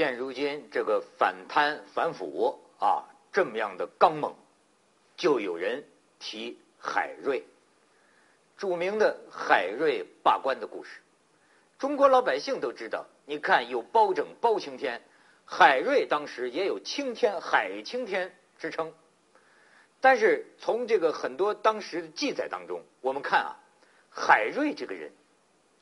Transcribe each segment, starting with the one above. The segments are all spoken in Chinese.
现如今这个反贪反腐啊，这么样的刚猛，就有人提海瑞，著名的海瑞罢官的故事。中国老百姓都知道，你看有包拯、包青天，海瑞当时也有青天、海青天之称。但是从这个很多当时的记载当中，我们看啊，海瑞这个人，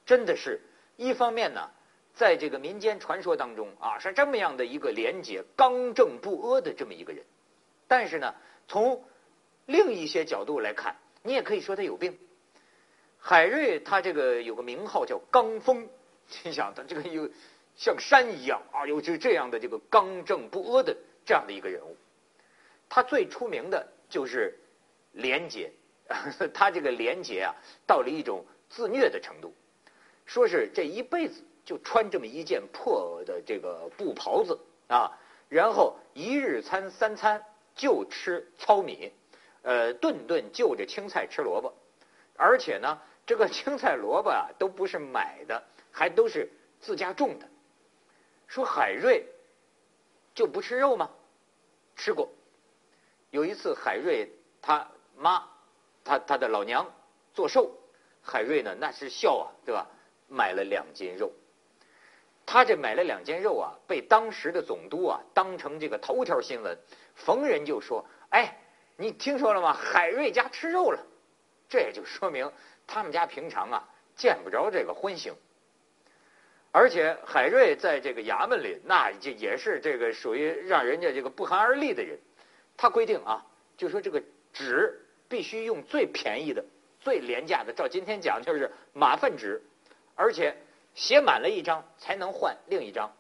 真的是一方面呢。在这个民间传说当中啊，是这么样的一个廉洁、刚正不阿的这么一个人，但是呢，从另一些角度来看，你也可以说他有病。海瑞他这个有个名号叫刚峰，你想他这个有像山一样啊，有就这样的这个刚正不阿的这样的一个人物。他最出名的就是廉洁，他这个廉洁啊，到了一种自虐的程度，说是这一辈子。就穿这么一件破的这个布袍子啊，然后一日餐三餐就吃糙米，呃，顿顿就着青菜吃萝卜，而且呢，这个青菜萝卜啊都不是买的，还都是自家种的。说海瑞就不吃肉吗？吃过。有一次海瑞他妈他他的老娘做寿，海瑞呢那是笑啊，对吧？买了两斤肉。他这买了两件肉啊，被当时的总督啊当成这个头条新闻，逢人就说：“哎，你听说了吗？海瑞家吃肉了。”这也就说明他们家平常啊见不着这个荤腥。而且海瑞在这个衙门里，那就也是这个属于让人家这个不寒而栗的人。他规定啊，就说这个纸必须用最便宜的、最廉价的，照今天讲就是马粪纸，而且。写满了一张才能换另一张，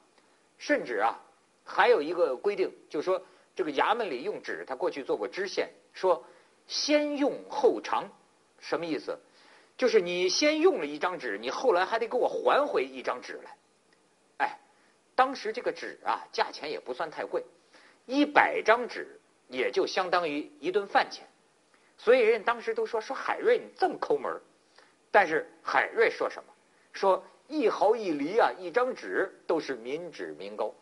甚至啊，还有一个规定，就是说这个衙门里用纸，他过去做过知县，说先用后偿，什么意思？就是你先用了一张纸，你后来还得给我还回一张纸来。哎，当时这个纸啊，价钱也不算太贵，一百张纸也就相当于一顿饭钱，所以人家当时都说说海瑞你这么抠门但是海瑞说什么？说。一毫一厘啊，一张纸都是民脂民膏，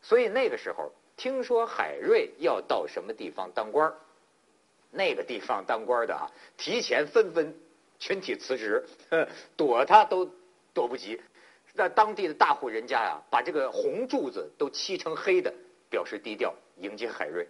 所以那个时候听说海瑞要到什么地方当官那个地方当官的啊，提前纷纷群体辞职，躲他都躲不及。那当地的大户人家呀，把这个红柱子都漆成黑的，表示低调迎接海瑞。